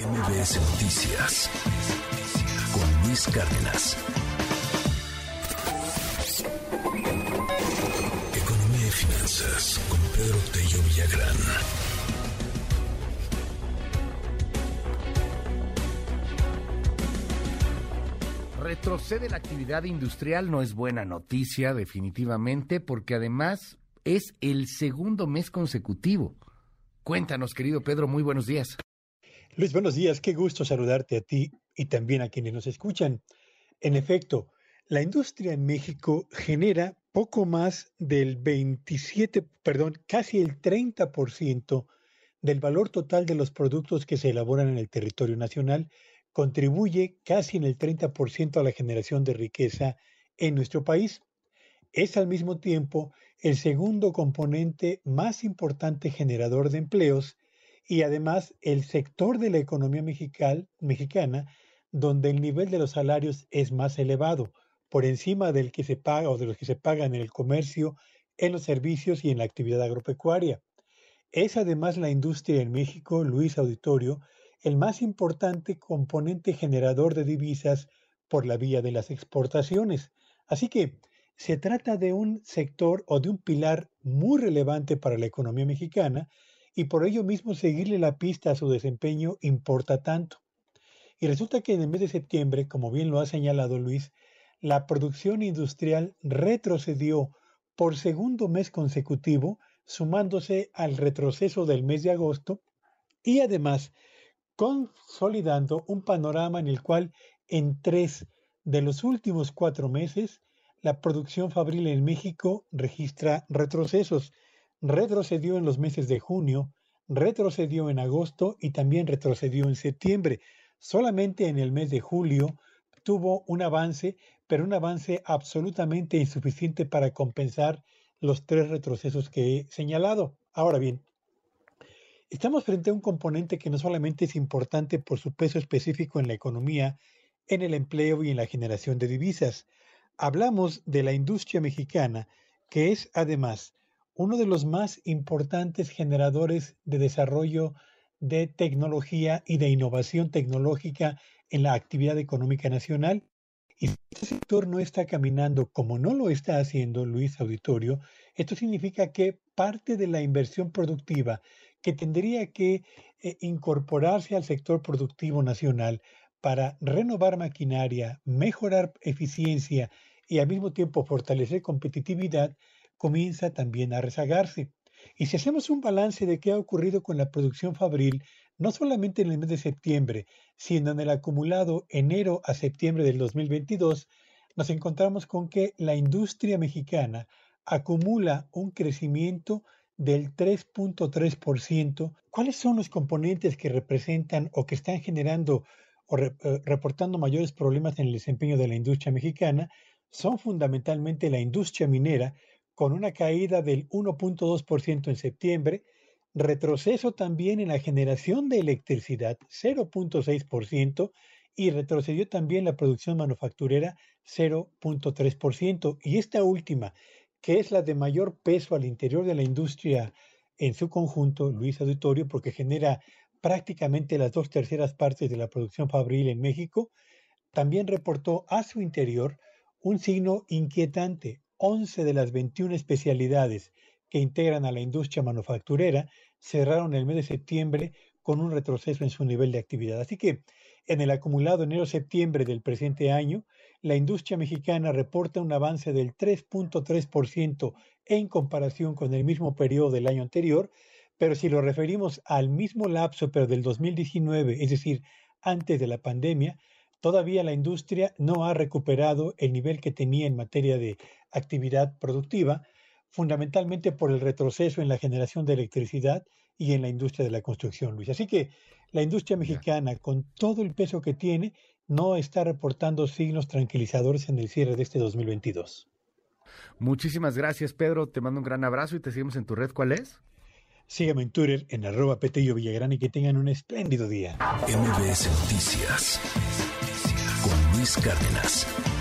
MBS Noticias con Luis Cárdenas. Economía y finanzas con Pedro Tello Villagrán. Retrocede la actividad industrial no es buena noticia definitivamente porque además es el segundo mes consecutivo. Cuéntanos, querido Pedro, muy buenos días. Luis, buenos días. Qué gusto saludarte a ti y también a quienes nos escuchan. En efecto, la industria en México genera poco más del 27, perdón, casi el 30% del valor total de los productos que se elaboran en el territorio nacional, contribuye casi en el 30% a la generación de riqueza en nuestro país. Es al mismo tiempo el segundo componente más importante generador de empleos y además el sector de la economía mexicana donde el nivel de los salarios es más elevado, por encima del que se paga o de los que se pagan en el comercio, en los servicios y en la actividad agropecuaria. Es además la industria en México, Luis Auditorio, el más importante componente generador de divisas por la vía de las exportaciones. Así que se trata de un sector o de un pilar muy relevante para la economía mexicana y por ello mismo seguirle la pista a su desempeño importa tanto. Y resulta que en el mes de septiembre, como bien lo ha señalado Luis, la producción industrial retrocedió por segundo mes consecutivo, sumándose al retroceso del mes de agosto y además consolidando un panorama en el cual en tres de los últimos cuatro meses la producción fabril en México registra retrocesos, retrocedió en los meses de junio, retrocedió en agosto y también retrocedió en septiembre. Solamente en el mes de julio tuvo un avance, pero un avance absolutamente insuficiente para compensar los tres retrocesos que he señalado. Ahora bien, estamos frente a un componente que no solamente es importante por su peso específico en la economía, en el empleo y en la generación de divisas. Hablamos de la industria mexicana, que es además uno de los más importantes generadores de desarrollo de tecnología y de innovación tecnológica en la actividad económica nacional. Y si este sector no está caminando como no lo está haciendo Luis Auditorio, esto significa que parte de la inversión productiva que tendría que eh, incorporarse al sector productivo nacional para renovar maquinaria, mejorar eficiencia y al mismo tiempo fortalecer competitividad, comienza también a rezagarse. Y si hacemos un balance de qué ha ocurrido con la producción fabril, no solamente en el mes de septiembre, sino en el acumulado enero a septiembre del 2022, nos encontramos con que la industria mexicana acumula un crecimiento del 3.3%. ¿Cuáles son los componentes que representan o que están generando o eh, reportando mayores problemas en el desempeño de la industria mexicana? Son fundamentalmente la industria minera, con una caída del 1.2% en septiembre, retroceso también en la generación de electricidad, 0.6%, y retrocedió también la producción manufacturera, 0.3%. Y esta última, que es la de mayor peso al interior de la industria en su conjunto, Luis Auditorio, porque genera prácticamente las dos terceras partes de la producción fabril en México, también reportó a su interior un signo inquietante, 11 de las 21 especialidades que integran a la industria manufacturera cerraron el mes de septiembre con un retroceso en su nivel de actividad. Así que en el acumulado enero-septiembre del presente año, la industria mexicana reporta un avance del 3.3% en comparación con el mismo periodo del año anterior, pero si lo referimos al mismo lapso, pero del 2019, es decir, antes de la pandemia, todavía la industria no ha recuperado el nivel que tenía en materia de actividad productiva, fundamentalmente por el retroceso en la generación de electricidad y en la industria de la construcción, Luis. Así que la industria mexicana, con todo el peso que tiene, no está reportando signos tranquilizadores en el cierre de este 2022. Muchísimas gracias, Pedro. Te mando un gran abrazo y te seguimos en tu red. ¿Cuál es? Sígueme en Twitter en arroba Petello Villagrán y que tengan un espléndido día. MBS Noticias Luis Cárdenas.